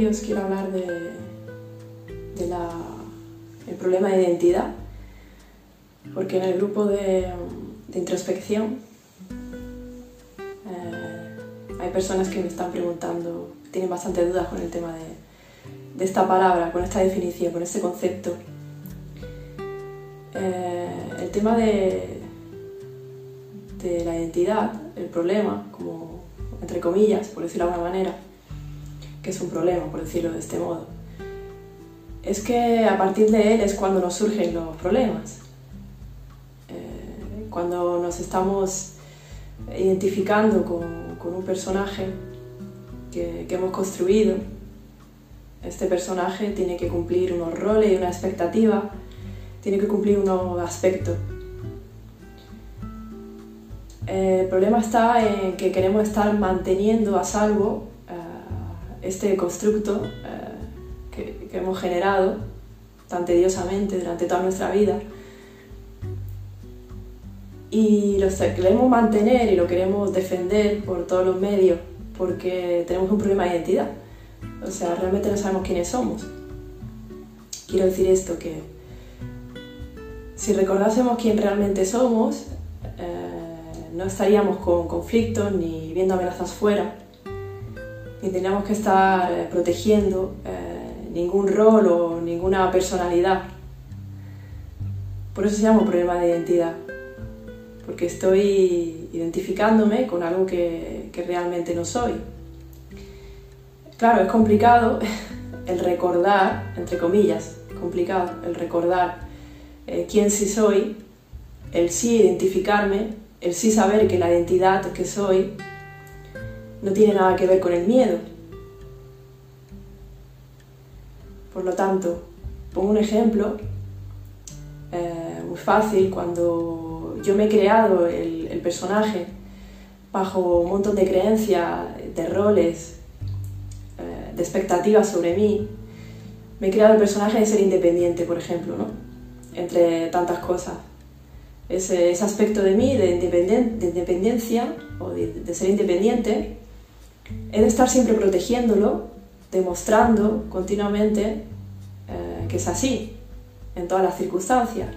hoy os quiero hablar de, el problema de identidad, porque en el grupo de, introspección eh, hay personas que me están preguntando, tienen bastante dudas con el tema de, esta palabra, con esta definición, con este concepto. Eh, el tema de, de la identidad, el problema, como entre comillas, por decirlo de alguna manera, que es un problema, por decirlo de este modo, es que a partir de él es cuando nos surgen los problemas. Eh, cuando nos estamos identificando con, un personaje que, hemos construido, este personaje tiene que cumplir unos roles y una expectativa, tiene que cumplir unos aspectos. el problema está en que queremos estar manteniendo a salvo este constructo eh, que, hemos generado tan tediosamente durante toda nuestra vida y lo queremos mantener y lo queremos defender por todos los medios porque tenemos un problema de identidad. O sea, realmente no sabemos quiénes somos. Quiero decir esto, que si recordásemos quién realmente somos, eh, no estaríamos con conflictos ni viendo amenazas fuera, ni teníamos que estar eh, protegiendo eh, ningún rol o ninguna personalidad. Por eso se llama problema de identidad, porque estoy identificándome con algo que, que realmente no soy. Claro, es complicado el recordar, entre comillas, complicado el recordar eh, quién sí soy, el sí identificarme, el sí saber que la identidad que soy no tiene nada que ver con el miedo. Por lo tanto, pongo un ejemplo eh, muy fácil cuando yo me he creado el, personaje bajo un montón de creencias, de roles, eh, de expectativas sobre mí. Me he creado el personaje de ser independiente, por ejemplo, ¿no? entre tantas cosas. Ese, aspecto de mí, de, independencia o de ser independiente, he de estar siempre protegiéndolo, demostrando continuamente eh, que es así, en todas las circunstancias.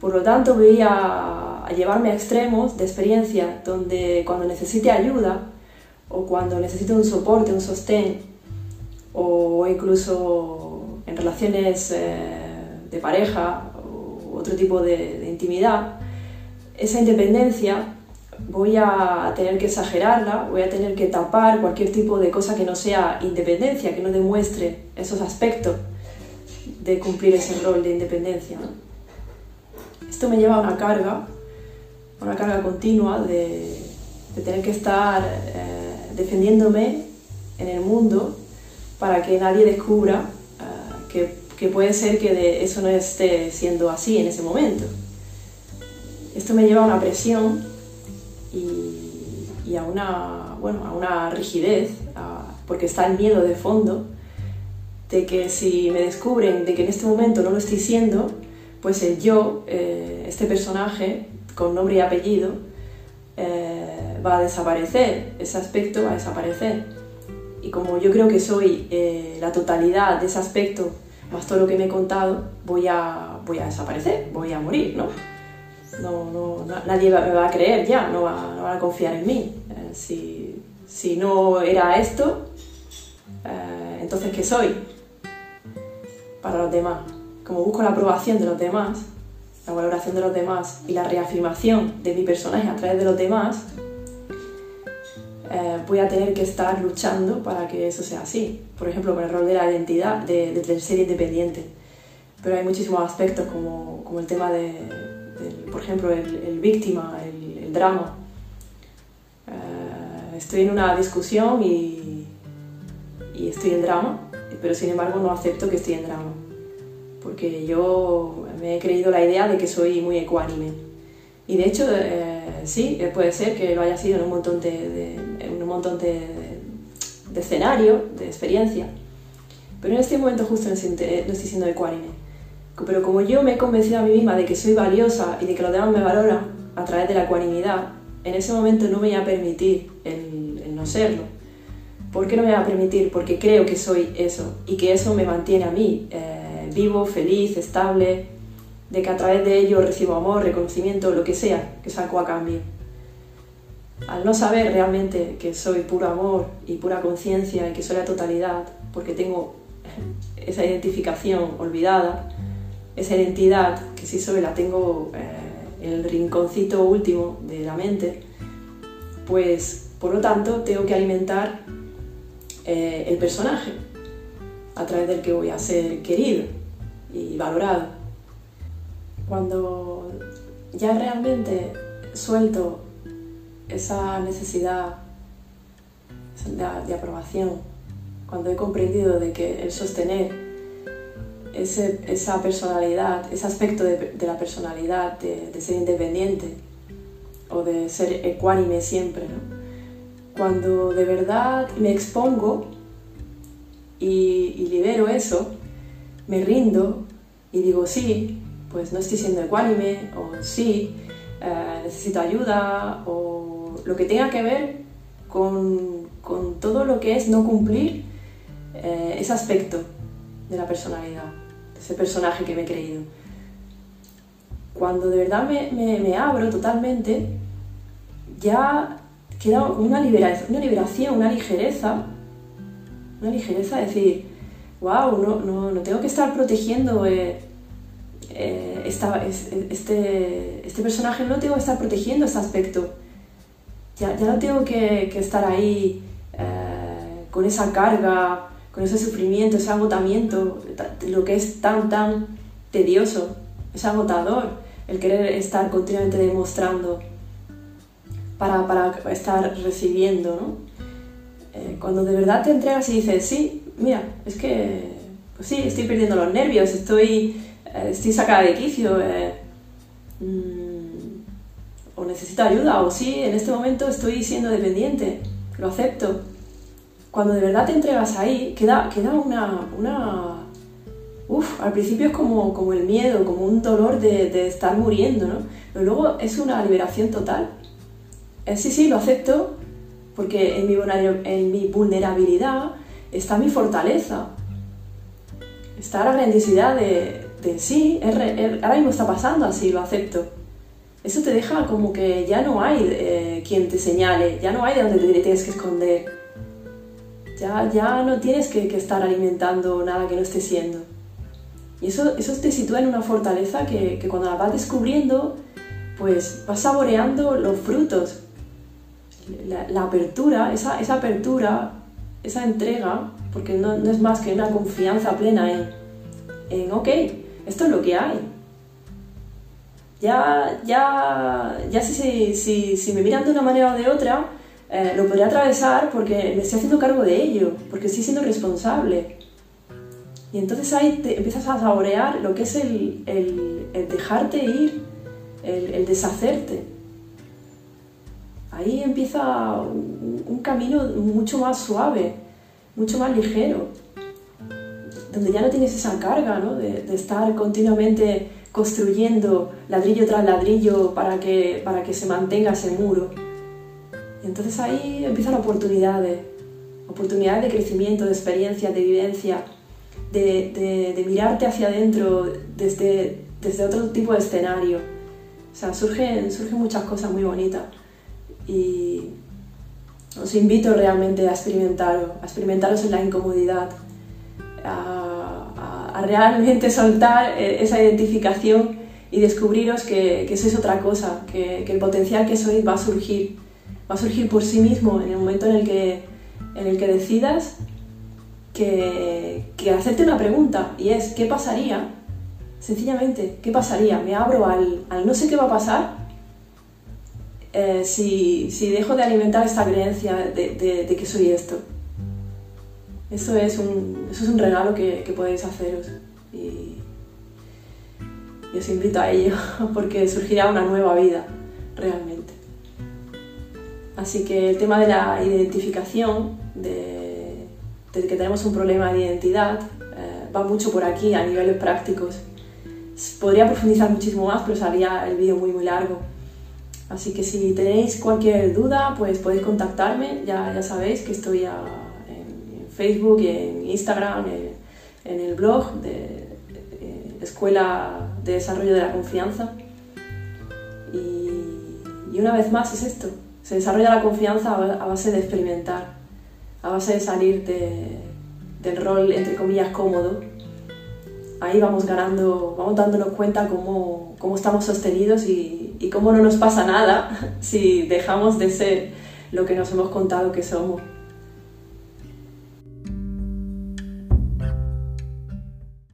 Por lo tanto, voy a, llevarme a extremos de experiencia donde cuando necesite ayuda o cuando necesite un soporte, un sostén, o incluso en relaciones eh, de pareja o otro tipo de intimidad, esa independencia voy a tener que exagerarla, voy a tener que tapar cualquier tipo de cosa que no sea independencia, que no demuestre esos aspectos de cumplir ese rol de independencia. Esto me lleva a una carga, una carga continua de, tener que estar eh, defendiéndome en el mundo para que nadie descubra eh, que, que, puede ser que eso no esté siendo así en ese momento. Esto me lleva a una presión y, a, una, bueno, a una rigidez, porque está el miedo de fondo de que si me descubren de que en este momento no lo estoy siendo, pues el yo, eh, este personaje con nombre y apellido, eh, va a desaparecer, ese aspecto va a desaparecer. Y como yo creo que soy eh, la totalidad de ese aspecto, más todo lo que me he contado, voy a, voy a desaparecer, voy a morir, ¿no? No, nadie me va a creer ya, no, va, a confiar en mí. Eh, si, no era esto, eh, entonces ¿qué soy? Para los demás. Como busco la aprobación de los demás, la valoración de los demás y la reafirmación de mi personaje a través de los demás, eh, voy a tener que estar luchando para que eso sea así. Por ejemplo, con el rol de la identidad, de, ser independiente. Pero hay muchísimos aspectos como el tema de, por ejemplo, el, víctima, el, drama. Eh, estoy en una discusión y, y estoy en drama, pero sin embargo no acepto que estoy en drama, porque yo me he creído la idea de que soy muy ecuánime. Y de hecho, eh, sí, puede ser que lo haya sido en un montón de, en un montón de, de escenarios, de experiencia, pero en este momento justo no estoy siendo ecuánime. Pero como yo me he convencido a mí misma de que soy valiosa y de que los demás me valoran a través de la ecuanimidad, en ese momento no me voy a permitir el, no serlo. ¿Por qué no me voy a permitir? Porque creo que soy eso y que eso me mantiene a mí eh, vivo, feliz, estable, de que a través de ello recibo amor, reconocimiento, lo que sea que saco a cambio. Al no saber realmente que soy puro amor y pura conciencia y que soy la totalidad, porque tengo esa identificación olvidada, esa identidad que sí soy la tengo eh, en el rinconcito último de la mente, pues por lo tanto tengo que alimentar eh, el personaje a través del que voy a ser querido y valorado. Cuando ya realmente suelto esa necesidad de, aprobación, cuando he comprendido de que el sostener esa personalidad, ese aspecto de, la personalidad, de, ser independiente o de ser ecuánime siempre, cuando de verdad me expongo y, libero eso, me rindo y digo sí, pues no estoy siendo ecuánime o sí, eh, necesito ayuda o lo que tenga que ver con, todo lo que es no cumplir eh, ese aspecto de la personalidad, de ese personaje que me he creído. Cuando de verdad me, me abro totalmente, ya queda una liberación, una ligereza, una ligereza de decir, wow, no, no, no tengo que estar protegiendo eh, eh, este, este personaje, no tengo que estar protegiendo este aspecto. Ya, ya no tengo que, que estar ahí eh, con esa carga, ese sufrimiento, ese agotamiento, lo que es tan, tan tedioso, es agotador el querer estar continuamente demostrando para, para estar recibiendo. Eh, cuando de verdad te entregas y dices, sí, mira, es que, pues sí, estoy perdiendo los nervios, estoy, eh, estoy sacada de quicio, eh, mm, o necesito ayuda, o sí, en este momento estoy siendo dependiente, lo acepto. Cuando de verdad te entregas ahí, queda, queda una, una... Uf, al principio es como, como el miedo, como un dolor de, de estar muriendo, ¿no? Pero luego es una liberación total eh, sí, sí, lo acepto, porque en mi, vulnerabilidad está mi fortaleza. Está la grandiosidad de, sí, ahora mismo está pasando así, lo acepto. Eso te deja como que ya no hay eh, quien te señale, ya no hay de donde te tienes que esconder. Ya, ya no tienes que, estar alimentando nada que no esté siendo. Y eso, eso te sitúa en una fortaleza que, que cuando la vas descubriendo, pues vas saboreando los frutos la, apertura, esa, esa, apertura, esa entrega, porque no, no, es más que una confianza plena en, en, ok, esto es lo que hay. Ya, ya, ya si, si, si me miran de una manera o de otra, eh, lo podría atravesar porque me estoy haciendo cargo de ello, porque estoy siendo responsable. Y entonces ahí te empiezas a saborear lo que es el, el, el dejarte ir, el, deshacerte ahí empieza un, camino mucho más suave, mucho más ligero, donde ya no tienes esa carga de, estar continuamente construyendo ladrillo tras ladrillo para que, para que se mantenga ese muro. Entonces ahí empiezan oportunidades, oportunidades de crecimiento, de experiencia, de vivencia, de, mirarte hacia adentro desde, desde otro tipo de escenario. O sea, surgen, surgen muchas cosas muy bonitas y os invito realmente a experimentaros, a experimentaros en la incomodidad, a, realmente soltar eh, esa identificación y descubriros que, que sois otra cosa, que, el potencial que sois va a surgir, va a surgir por sí mismo en el momento en el que, en el que decidas que, que hacerte una pregunta y es ¿qué pasaría? Sencillamente, ¿qué pasaría? Me abro al, al no sé qué va a pasar eh, si, si, dejo de alimentar esta creencia de, de, que soy esto. Eso es un, eso es un regalo que, que podéis haceros y, y, os invito a ello porque surgirá una nueva vida realmente. Así que el tema de la identificación, de, que tenemos un problema de identidad, eh, va mucho por aquí a niveles prácticos. Podría profundizar muchísimo más, pero sería el vídeo muy muy largo. Así que si tenéis cualquier duda, pues podéis contactarme, ya, ya sabéis que estoy a, Facebook, en Instagram, en, el blog de Escuela de Desarrollo de la Confianza. Y una vez más es esto, se desarrolla la confianza a base de experimentar, a base de salir del rol, entre comillas, cómodo. Ahí vamos ganando, vamos dándonos cuenta cómo, cómo estamos sostenidos y, y cómo no nos pasa nada si dejamos de ser lo que nos hemos contado que somos.